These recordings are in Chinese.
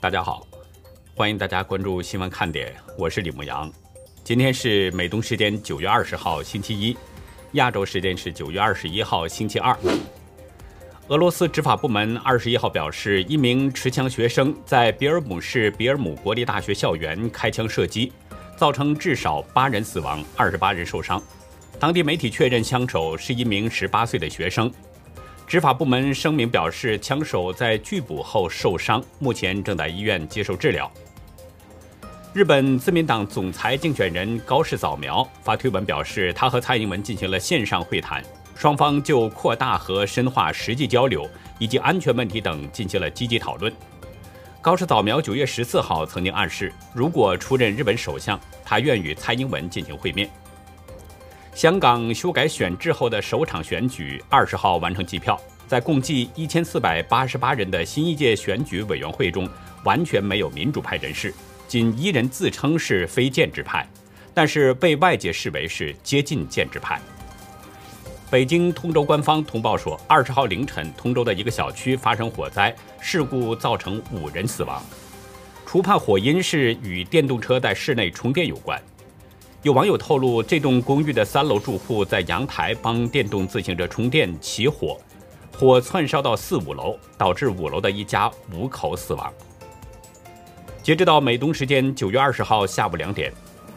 大家好，欢迎大家关注新闻看点，我是李牧阳。今天是美东时间九月二十号星期一，亚洲时间是九月二十一号星期二。俄罗斯执法部门二十一号表示，一名持枪学生在比尔姆市比尔姆国立大学校园开枪射击，造成至少八人死亡，二十八人受伤。当地媒体确认，枪手是一名十八岁的学生。执法部门声明表示，枪手在拒捕后受伤，目前正在医院接受治疗。日本自民党总裁竞选人高市早苗发推文表示，他和蔡英文进行了线上会谈，双方就扩大和深化实际交流以及安全问题等进行了积极讨论。高市早苗九月十四号曾经暗示，如果出任日本首相，他愿与蔡英文进行会面。香港修改选制后的首场选举，二十号完成计票。在共计一千四百八十八人的新一届选举委员会中，完全没有民主派人士，仅一人自称是非建制派，但是被外界视为是接近建制派。北京通州官方通报说，二十号凌晨，通州的一个小区发生火灾，事故造成五人死亡，初判火因是与电动车在室内充电有关。有网友透露，这栋公寓的三楼住户在阳台帮电动自行车充电起火，火窜烧到四五楼，导致五楼的一家五口死亡。截止到美东时间九月二十号下午两点，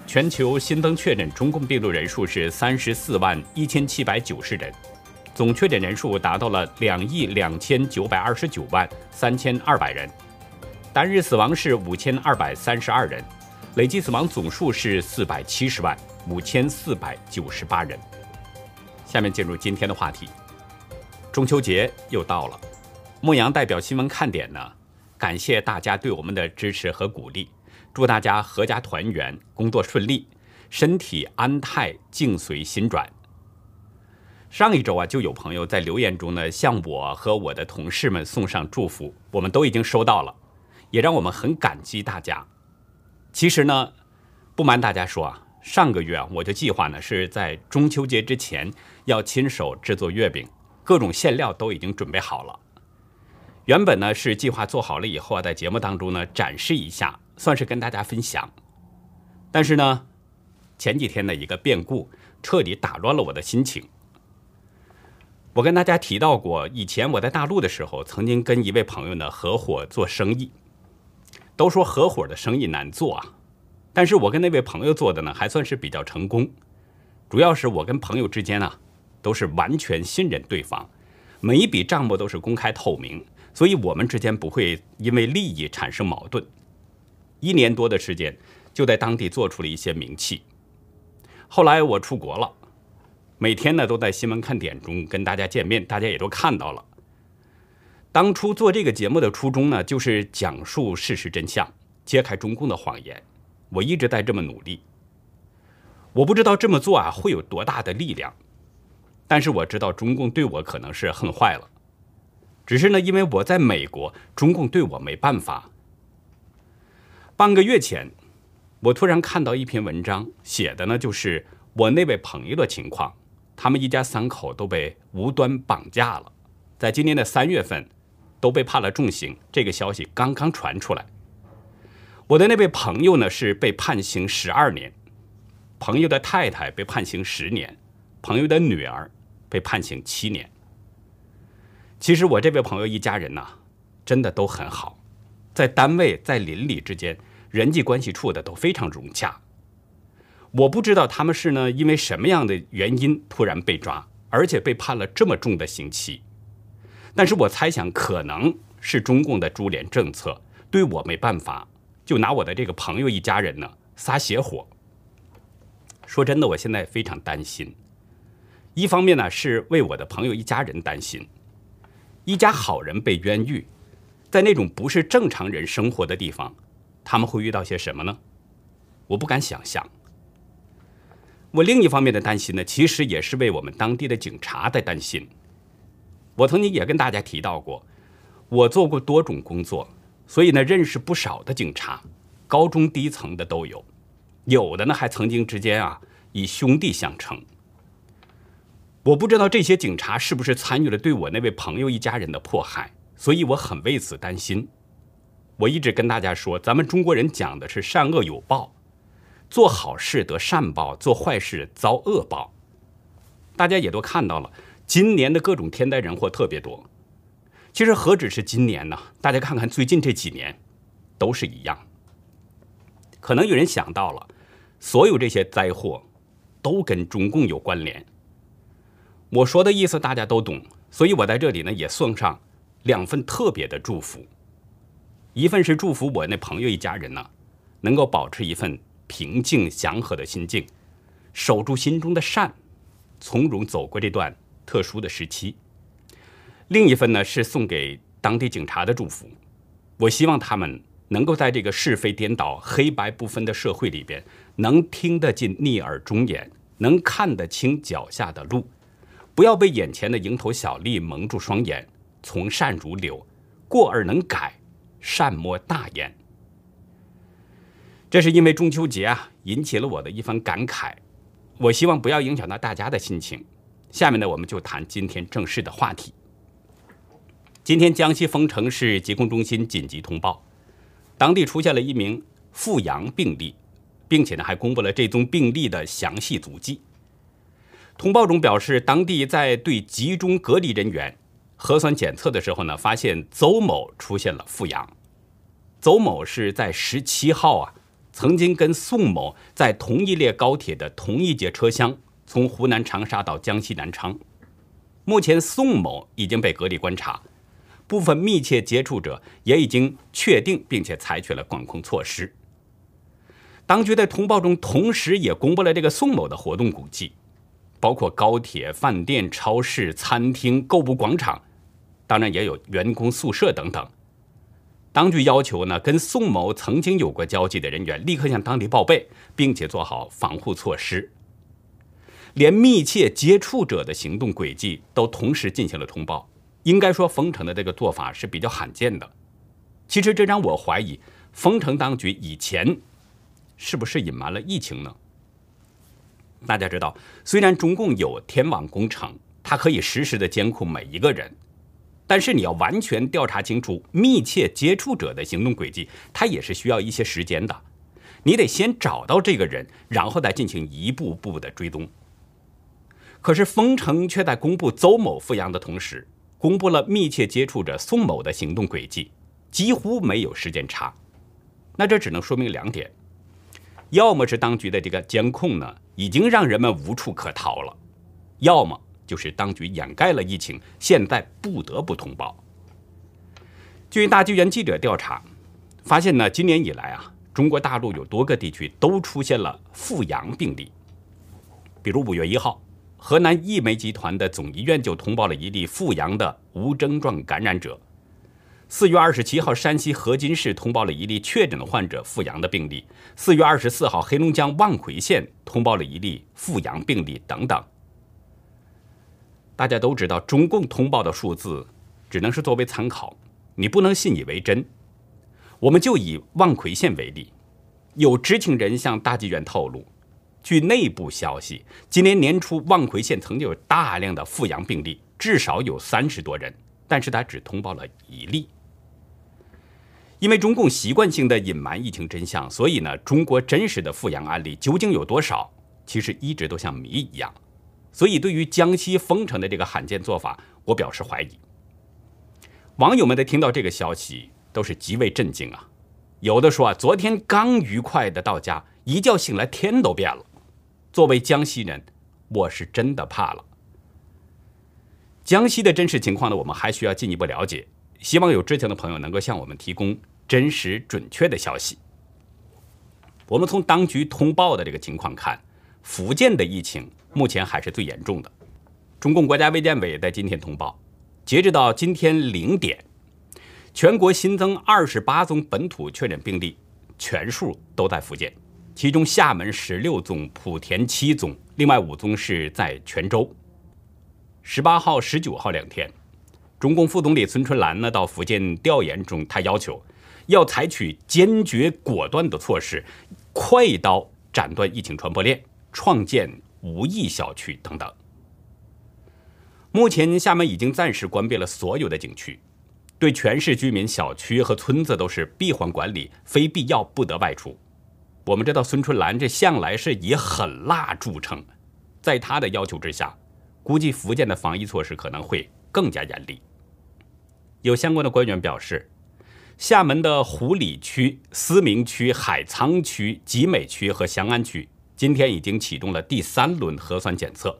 全球新增确诊中共病毒人数是三十四万一千七百九十人，总确诊人数达到了两亿两千九百二十九万三千二百人，单日死亡是五千二百三十二人。累计死亡总数是四百七十万五千四百九十八人。下面进入今天的话题。中秋节又到了，牧羊代表新闻看点呢，感谢大家对我们的支持和鼓励，祝大家阖家团圆，工作顺利，身体安泰，境随心转。上一周啊，就有朋友在留言中呢，向我和我的同事们送上祝福，我们都已经收到了，也让我们很感激大家。其实呢，不瞒大家说啊，上个月啊，我就计划呢是在中秋节之前要亲手制作月饼，各种馅料都已经准备好了。原本呢是计划做好了以后啊，在节目当中呢展示一下，算是跟大家分享。但是呢，前几天的一个变故彻底打乱了我的心情。我跟大家提到过，以前我在大陆的时候，曾经跟一位朋友呢合伙做生意。都说合伙的生意难做啊，但是我跟那位朋友做的呢，还算是比较成功。主要是我跟朋友之间啊，都是完全信任对方，每一笔账目都是公开透明，所以我们之间不会因为利益产生矛盾。一年多的时间，就在当地做出了一些名气。后来我出国了，每天呢都在新闻看点中跟大家见面，大家也都看到了。当初做这个节目的初衷呢，就是讲述事实真相，揭开中共的谎言。我一直在这么努力。我不知道这么做啊会有多大的力量，但是我知道中共对我可能是恨坏了。只是呢，因为我在美国，中共对我没办法。半个月前，我突然看到一篇文章，写的呢就是我那位朋友的情况，他们一家三口都被无端绑架了，在今年的三月份。都被判了重刑，这个消息刚刚传出来。我的那位朋友呢是被判刑十二年，朋友的太太被判刑十年，朋友的女儿被判刑七年。其实我这位朋友一家人呢，真的都很好，在单位在邻里之间人际关系处的都非常融洽。我不知道他们是呢因为什么样的原因突然被抓，而且被判了这么重的刑期。但是我猜想，可能是中共的株连政策对我没办法，就拿我的这个朋友一家人呢撒邪火。说真的，我现在非常担心。一方面呢是为我的朋友一家人担心，一家好人被冤狱，在那种不是正常人生活的地方，他们会遇到些什么呢？我不敢想象。我另一方面的担心呢，其实也是为我们当地的警察在担心。我曾经也跟大家提到过，我做过多种工作，所以呢认识不少的警察，高中低层的都有，有的呢还曾经之间啊以兄弟相称。我不知道这些警察是不是参与了对我那位朋友一家人的迫害，所以我很为此担心。我一直跟大家说，咱们中国人讲的是善恶有报，做好事得善报，做坏事遭恶报。大家也都看到了，今年的各种天灾人祸特别多。其实何止是今年呢？大家看看最近这几年，都是一样。可能有人想到了，所有这些灾祸都跟中共有关联。我说的意思大家都懂，所以我在这里呢也送上两份特别的祝福。一份是祝福我那朋友一家人呢，能够保持一份平静祥和的心境，守住心中的善，从容走过这段特殊的时期。另一份呢是送给当地警察的祝福，我希望他们能够在这个是非颠倒、黑白不分的社会里边，能听得进逆耳忠言，能看得清脚下的路，不要被眼前的蝇头小利蒙住双眼，从善如流，过而能改。善莫大焉。这是因为中秋节啊，引起了我的一番感慨。我希望不要影响到大家的心情。下面呢，我们就谈今天正式的话题。今天江西丰城市疾控中心紧急通报，当地出现了一名复阳病例，并且呢还公布了这宗病例的详细足迹。通报中表示，当地在对集中隔离人员。核酸检测的时候呢，发现邹某出现了复阳。邹某是在十七号啊，曾经跟宋某在同一列高铁的同一节车厢，从湖南长沙到江西南昌。目前宋某已经被隔离观察，部分密切接触者也已经确定，并且采取了管控措施。当局在通报中同时也公布了这个宋某的活动轨迹，包括高铁、饭店、超市、餐厅、购物广场。当然也有员工宿舍等等。当局要求呢，跟宋某曾经有过交集的人员立刻向当地报备，并且做好防护措施。连密切接触者的行动轨迹都同时进行了通报。应该说，封城的这个做法是比较罕见的。其实这让我怀疑，封城当局以前是不是隐瞒了疫情呢？大家知道，虽然中共有天网工程，它可以实时的监控每一个人。但是你要完全调查清楚密切接触者的行动轨迹，它也是需要一些时间的。你得先找到这个人，然后再进行一步步的追踪。可是封城却在公布邹某复阳的同时，公布了密切接触者宋某的行动轨迹，几乎没有时间差。那这只能说明两点：要么是当局的这个监控呢，已经让人们无处可逃了；要么。就是当局掩盖了疫情，现在不得不通报。据大纪元记者调查，发现呢，今年以来啊，中国大陆有多个地区都出现了复阳病例。比如五月一号，河南易煤集团的总医院就通报了一例复阳的无症状感染者；四月二十七号，山西河津市通报了一例确诊患者复阳的病例；四月二十四号，黑龙江望奎县通报了一例复阳病例等等。大家都知道，中共通报的数字只能是作为参考，你不能信以为真。我们就以望奎县为例，有知情人向大纪元透露，据内部消息，今年年初望奎县曾经有大量的复阳病例，至少有三十多人，但是他只通报了一例。因为中共习惯性的隐瞒疫情真相，所以呢，中国真实的复阳案例究竟有多少，其实一直都像谜一样。所以，对于江西封城的这个罕见做法，我表示怀疑。网友们在听到这个消息都是极为震惊啊！有的说啊，昨天刚愉快的到家，一觉醒来天都变了。作为江西人，我是真的怕了。江西的真实情况呢，我们还需要进一步了解。希望有知情的朋友能够向我们提供真实准确的消息。我们从当局通报的这个情况看，福建的疫情。目前还是最严重的。中共国家卫健委在今天通报，截止到今天零点，全国新增二十八宗本土确诊病例，全数都在福建，其中厦门十六宗，莆田七宗，另外五宗是在泉州。十八号、十九号两天，中共副总理孙春兰呢到福建调研中，他要求要采取坚决果断的措施，快刀斩断疫情传播链，创建。无疫小区等等。目前，厦门已经暂时关闭了所有的景区，对全市居民、小区和村子都是闭环管理，非必要不得外出。我们知道孙春兰这向来是以狠辣著称，在他的要求之下，估计福建的防疫措施可能会更加严厉。有相关的官员表示，厦门的湖里区、思明区、海沧区、集美区和翔安区今天已经启动了第三轮核酸检测。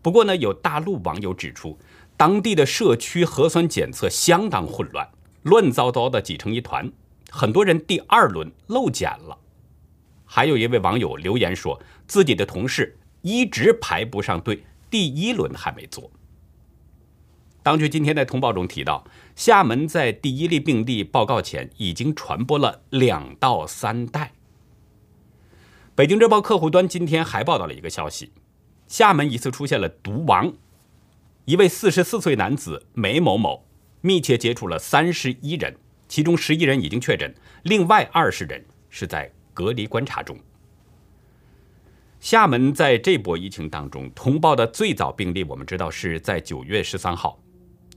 不过呢，有大陆网友指出。当地的社区核酸检测相当混乱，乱糟糟的挤成一团，很多人第二轮漏检了。还有一位网友留言说，自己的同事一直排不上队，第一轮还没做。当局今天在通报中提到，厦门在第一例病例报告前已经传播了两到三代。北京日报客户端今天还报道了一个消息，厦门疑似出现了毒王。一位四十四岁男子梅某某密切接触了三十一人，其中十一人已经确诊，另外二十人是在隔离观察中。厦门在这波疫情当中通报的最早病例，我们知道是在九月十三号。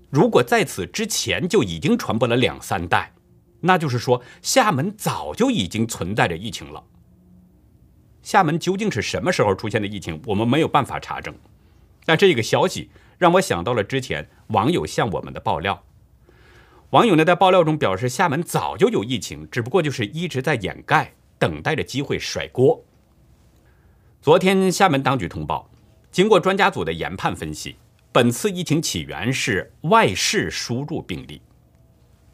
如果在此之前就已经传播了两三代，那就是说厦门早就已经存在着疫情了。厦门究竟是什么时候出现的疫情，我们没有办法查证。但这个消息。让我想到了之前网友向我们的爆料。网友呢在爆料中表示，厦门早就有疫情，只不过就是一直在掩盖，等待着机会甩锅。昨天厦门当局通报，经过专家组的研判分析，本次疫情起源是外市输入病例。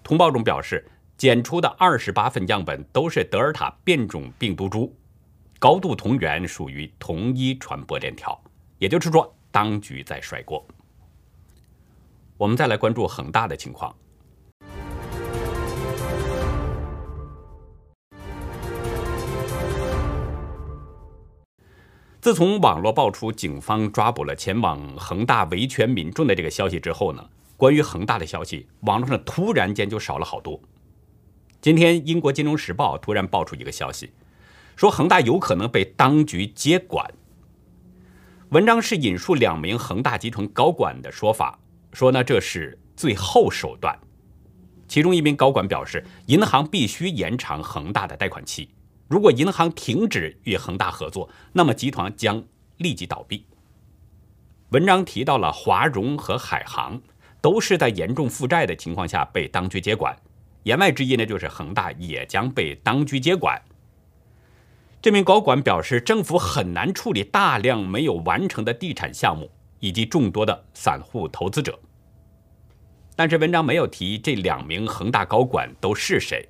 通报中表示，检出的二十八份样本都是德尔塔变种病毒株，高度同源，属于同一传播链条。也就是说。当局在甩锅。我们再来关注恒大的情况。自从网络爆出警方抓捕了前往恒大维权民众的这个消息之后呢，关于恒大的消息，网络上突然间就少了好多。今天，英国金融时报突然爆出一个消息，说恒大有可能被当局接管。文章是引述两名恒大集团高管的说法，说呢这是最后手段。其中一名高管表示，银行必须延长恒大的贷款期，如果银行停止与恒大合作，那么集团将立即倒闭。文章提到了华融和海航都是在严重负债的情况下被当局接管，言外之意呢就是恒大也将被当局接管。这名高管表示，政府很难处理大量没有完成的地产项目以及众多的散户投资者。但是文章没有提这两名恒大高管都是谁。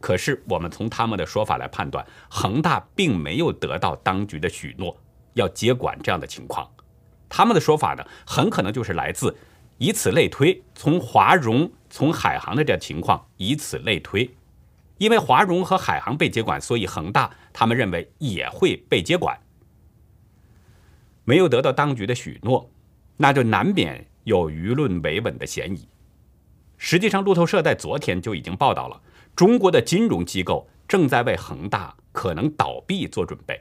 可是我们从他们的说法来判断，恒大并没有得到当局的许诺要接管这样的情况。他们的说法呢，很可能就是来自以此类推，从华融、从海航的这情况以此类推。因为华融和海航被接管，所以恒大他们认为也会被接管。没有得到当局的许诺，那就难免有舆论维稳的嫌疑。实际上，路透社在昨天就已经报道了，中国的金融机构正在为恒大可能倒闭做准备。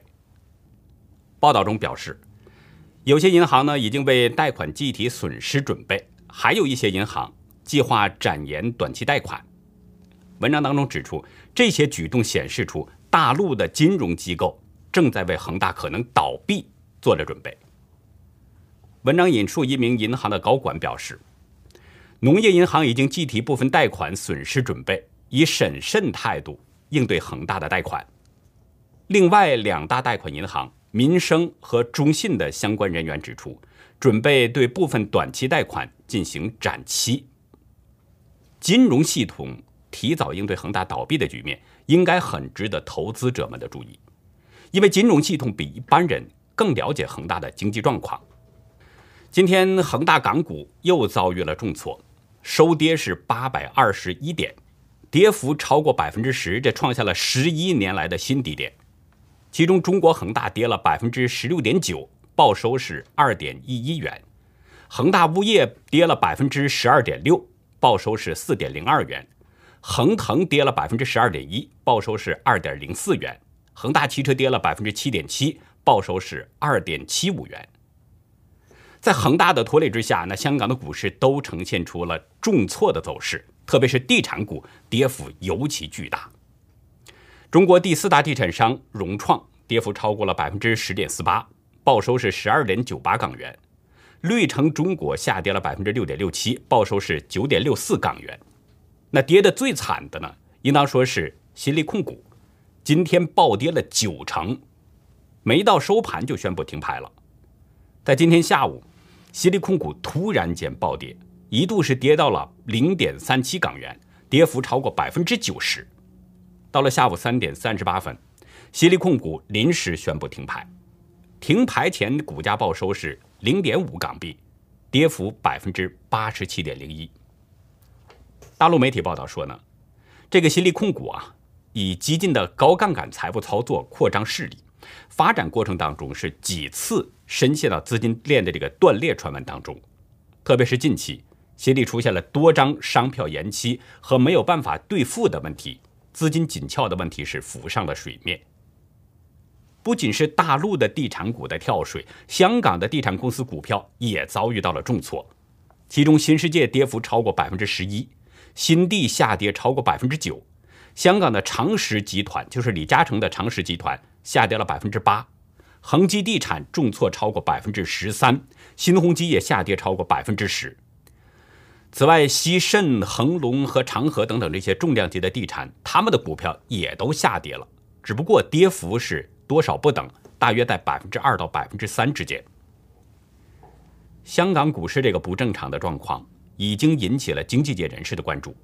报道中表示，有些银行呢已经为贷款计提损失准备，还有一些银行计划展延短期贷款。文章当中指出，这些举动显示出大陆的金融机构正在为恒大可能倒闭做着准备。文章引述一名银行的高管表示，农业银行已经计提部分贷款损失准备，以审慎态度应对恒大的贷款。另外两大贷款银行民生和中信的相关人员指出，准备对部分短期贷款进行展期。金融系统。提早应对恒大倒闭的局面，应该很值得投资者们的注意，因为金融系统比一般人更了解恒大的经济状况。今天恒大港股又遭遇了重挫，收跌是八百二十一点，跌幅超过百分之十，这创下了十一年来的新低点。其中，中国恒大跌了百分之十六点九，报收是二点一一元；恒大物业跌了百分之十二点六，报收是四点零二元。恒腾跌了百分之十二点一，报收是二点零四元；恒大汽车跌了百分之七点七，报收是二点七五元。在恒大的拖累之下，那香港的股市都呈现出了重挫的走势，特别是地产股跌幅尤其巨大。中国第四大地产商融创跌幅超过了百分之十点四八，报收是十二点九八港元；绿城中国下跌了百分之六点六七，报收是九点六四港元。那跌的最惨的呢，应当说是新力控股，今天暴跌了九成，没到收盘就宣布停牌了。在今天下午。新力控股突然间暴跌，一度是跌到了零点三七港元，跌幅超过百分之九十。到了下午三点三十八分，西力控股临时宣布停牌。停牌前股价报收是零点五港币，跌幅百分之八十七点零一。大陆媒体报道说呢，这个西力控股啊，以激进的高杠杆财务操作扩张势力。发展过程当中是几次深陷到资金链的这个断裂传闻当中，特别是近期，协力出现了多张商票延期和没有办法兑付的问题，资金紧俏的问题是浮上了水面。不仅是大陆的地产股的跳水，香港的地产公司股票也遭遇到了重挫，其中新世界跌幅超过百分之十一，新地下跌超过百分之九，香港的长实集团就是李嘉诚的长实集团。下跌了百分之八，恒基地产重挫超过百分之十三，新鸿基也下跌超过百分之十。此外，西盛、恒隆和长和等等这些重量级的地产，他们的股票也都下跌了，只不过跌幅是多少不等，大约在百分之二到百分之三之间。香港股市这个不正常的状况，已经引起了经济界人士的关注。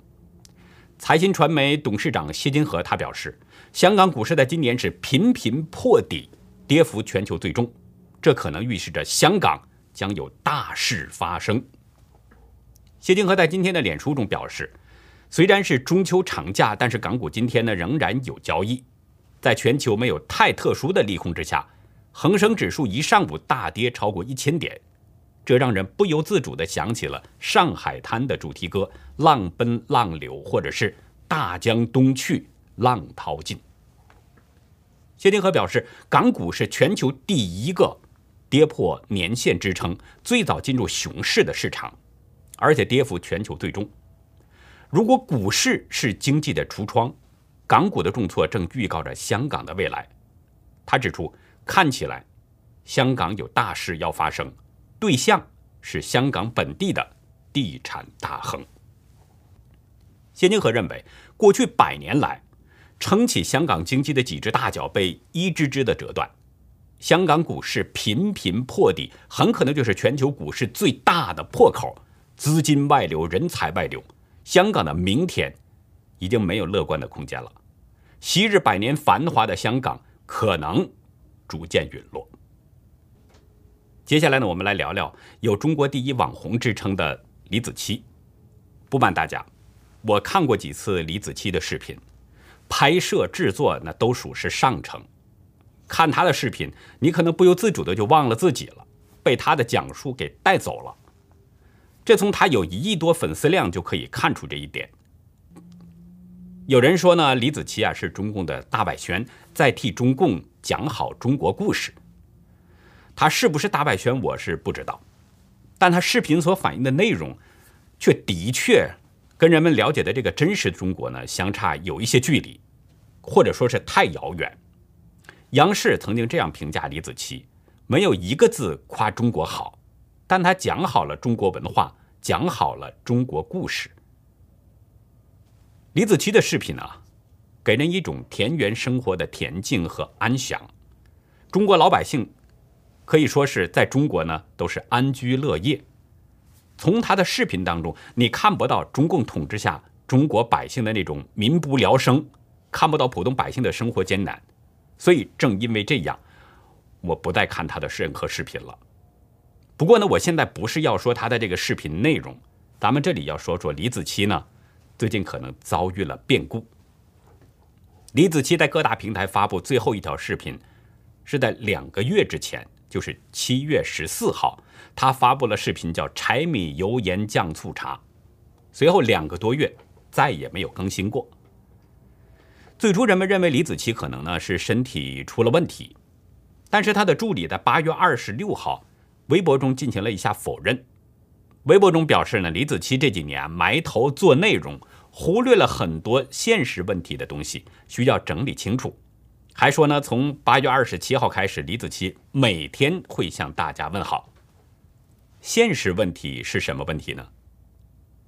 财新传媒董事长谢金河他表示。香港股市在今年是频频破底，跌幅全球最重，这可能预示着香港将有大事发生。谢金河在今天的脸书中表示，虽然是中秋长假，但是港股今天呢仍然有交易。在全球没有太特殊的利空之下，恒生指数一上午大跌超过一千点，这让人不由自主地想起了上海滩的主题歌《浪奔浪流》，或者是《大江东去》。浪淘尽。谢金河表示，港股是全球第一个跌破年线支撑、最早进入熊市的市场，而且跌幅全球最重。如果股市是经济的橱窗，港股的重挫正预告着香港的未来。他指出，看起来香港有大事要发生，对象是香港本地的地产大亨。谢金河认为，过去百年来。撑起香港经济的几只大脚被一只只的折断，香港股市频频破底，很可能就是全球股市最大的破口。资金外流，人才外流，香港的明天已经没有乐观的空间了。昔日百年繁华的香港可能逐渐陨落。接下来呢，我们来聊聊有“中国第一网红”之称的李子柒。不瞒大家，我看过几次李子柒的视频。拍摄制作那都属是上乘，看他的视频，你可能不由自主的就忘了自己了，被他的讲述给带走了。这从他有一亿多粉丝量就可以看出这一点。有人说呢，李子柒啊是中共的大外宣，在替中共讲好中国故事。他是不是大外宣，我是不知道，但他视频所反映的内容，却的确。跟人们了解的这个真实的中国呢，相差有一些距离，或者说是太遥远。央视曾经这样评价李子柒：没有一个字夸中国好，但他讲好了中国文化，讲好了中国故事。李子柒的视频啊，给人一种田园生活的恬静和安详。中国老百姓可以说是在中国呢，都是安居乐业。从他的视频当中，你看不到中共统治下中国百姓的那种民不聊生，看不到普通百姓的生活艰难，所以正因为这样，我不再看他的任何视频了。不过呢，我现在不是要说他的这个视频内容，咱们这里要说说李子柒呢，最近可能遭遇了变故。李子柒在各大平台发布最后一条视频，是在两个月之前，就是七月十四号。他发布了视频，叫“柴米油盐酱醋茶”，随后两个多月再也没有更新过。最初人们认为李子柒可能呢是身体出了问题，但是他的助理在八月二十六号微博中进行了一下否认。微博中表示呢，李子柒这几年埋头做内容，忽略了很多现实问题的东西，需要整理清楚。还说呢，从八月二十七号开始，李子柒每天会向大家问好。现实问题是什么问题呢？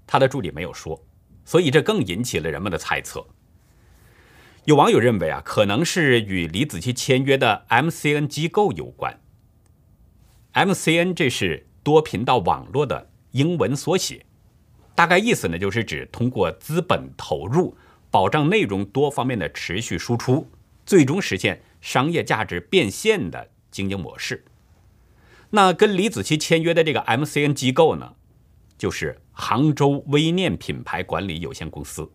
他的助理没有说，所以这更引起了人们的猜测。有网友认为啊，可能是与李子柒签约的 MCN 机构有关。MCN 这是多频道网络的。英文缩写，大概意思呢，就是指通过资本投入，保障内容多方面的持续输出，最终实现商业价值变现的经营模式。那跟李子柒签约的这个 MCN 机构呢，就是杭州微念品牌管理有限公司。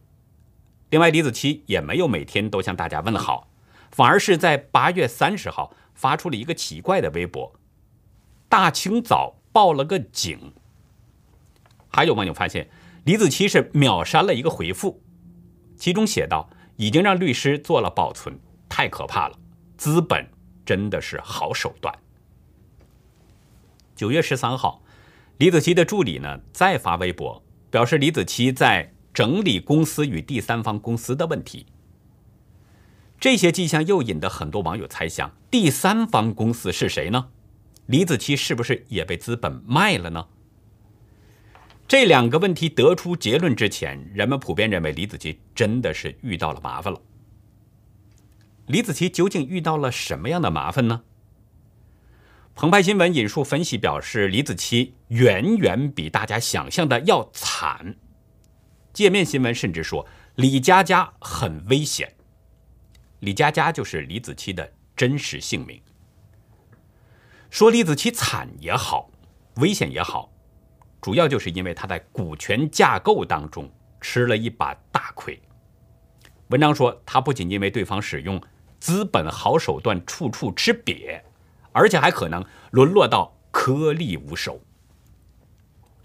另外，李子柒也没有每天都向大家问好，反而是在八月三十号发出了一个奇怪的微博，大清早报了个警。还有网友发现，李子柒是秒删了一个回复，其中写道：“已经让律师做了保存，太可怕了，资本真的是好手段。”九月十三号，李子柒的助理呢再发微博，表示李子柒在整理公司与第三方公司的问题。这些迹象又引得很多网友猜想：第三方公司是谁呢？李子柒是不是也被资本卖了呢？这两个问题得出结论之前，人们普遍认为李子柒真的是遇到了麻烦了。李子柒究竟遇到了什么样的麻烦呢？澎湃新闻引述分析表示，李子柒远远比大家想象的要惨。界面新闻甚至说李佳佳很危险。李佳佳就是李子柒的真实姓名。说李子柒惨也好，危险也好。主要就是因为他在股权架构当中吃了一把大亏。文章说，他不仅因为对方使用资本好手段处处吃瘪，而且还可能沦落到颗粒无收。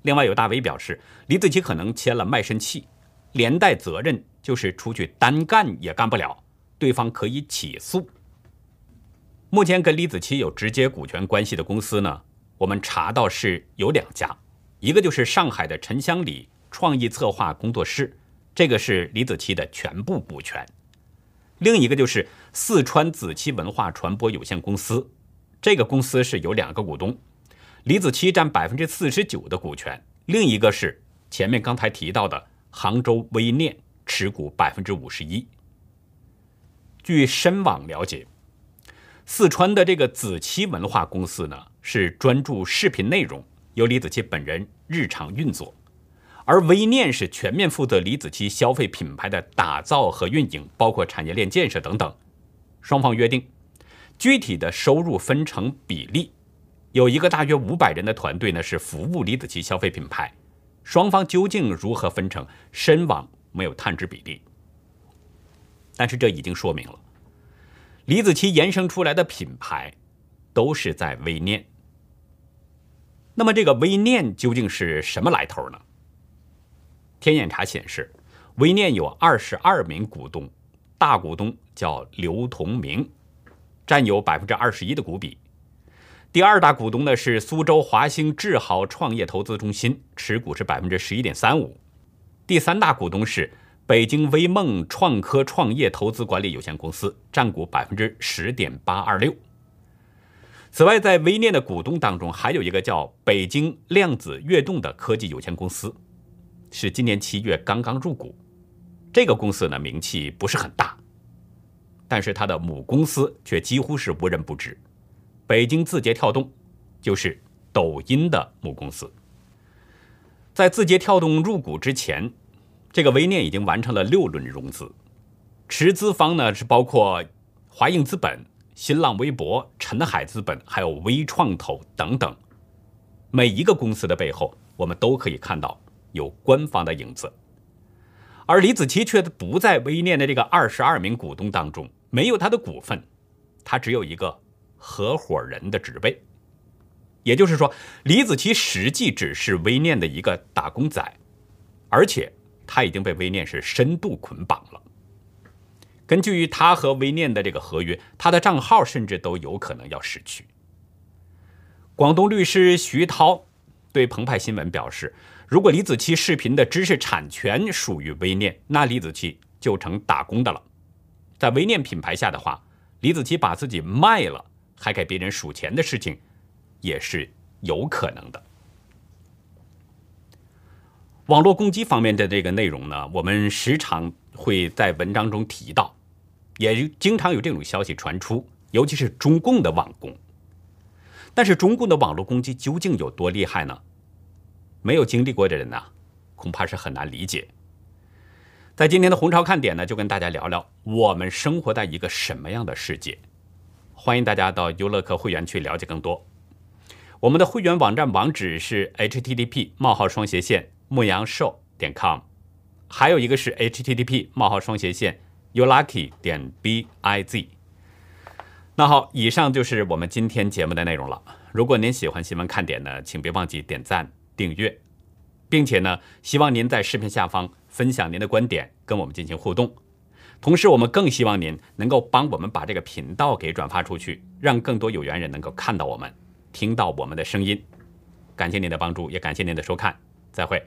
另外，有大 V 表示，李子柒可能签了卖身契，连带责任就是出去单干也干不了，对方可以起诉。目前跟李子柒有直接股权关系的公司呢，我们查到是有两家。一个就是上海的陈香里创意策划工作室，这个是李子柒的全部股权；另一个就是四川子柒文化传播有限公司，这个公司是有两个股东，李子柒占百分之四十九的股权，另一个是前面刚才提到的杭州微念持股百分之五十一。据深网了解，四川的这个子期文化公司呢，是专注视频内容。由李子柒本人日常运作，而微念是全面负责李子柒消费品牌的打造和运营，包括产业链建设等等。双方约定，具体的收入分成比例，有一个大约五百人的团队呢是服务李子柒消费品牌。双方究竟如何分成，深网没有探知比例。但是这已经说明了，李子柒延伸出来的品牌都是在微念。那么这个微念究竟是什么来头呢？天眼查显示，微念有二十二名股东，大股东叫刘同明，占有百分之二十一的股比。第二大股东呢是苏州华兴智豪创业投资中心，持股是百分之十一点三五。第三大股东是北京微梦创科创业投资管理有限公司，占股百分之十点八二六。此外，在微念的股东当中，还有一个叫北京量子跃动的科技有限公司，是今年七月刚刚入股。这个公司呢，名气不是很大，但是它的母公司却几乎是无人不知。北京字节跳动就是抖音的母公司。在字节跳动入股之前，这个微念已经完成了六轮融资，持资方呢是包括华映资本。新浪微博、陈海资本，还有微创投等等，每一个公司的背后，我们都可以看到有官方的影子。而李子柒却不在微念的这个二十二名股东当中，没有他的股份，他只有一个合伙人的职位。也就是说，李子柒实际只是微念的一个打工仔，而且他已经被微念是深度捆绑了。根据他和微念的这个合约，他的账号甚至都有可能要失去。广东律师徐涛对澎湃新闻表示，如果李子柒视频的知识产权属于微念，那李子柒就成打工的了。在微念品牌下的话，李子柒把自己卖了，还给别人数钱的事情，也是有可能的。网络攻击方面的这个内容呢，我们时常会在文章中提到，也经常有这种消息传出，尤其是中共的网攻。但是中共的网络攻击究竟有多厉害呢？没有经历过的人呢，恐怕是很难理解。在今天的红潮看点呢，就跟大家聊聊我们生活在一个什么样的世界。欢迎大家到优乐客会员去了解更多。我们的会员网站网址是 http: 冒号双斜线牧羊兽点 com，还有一个是 http: 冒号双斜线 youlucky 点 biz。那好，以上就是我们今天节目的内容了。如果您喜欢新闻看点呢，请别忘记点赞、订阅，并且呢，希望您在视频下方分享您的观点，跟我们进行互动。同时，我们更希望您能够帮我们把这个频道给转发出去，让更多有缘人能够看到我们、听到我们的声音。感谢您的帮助，也感谢您的收看，再会。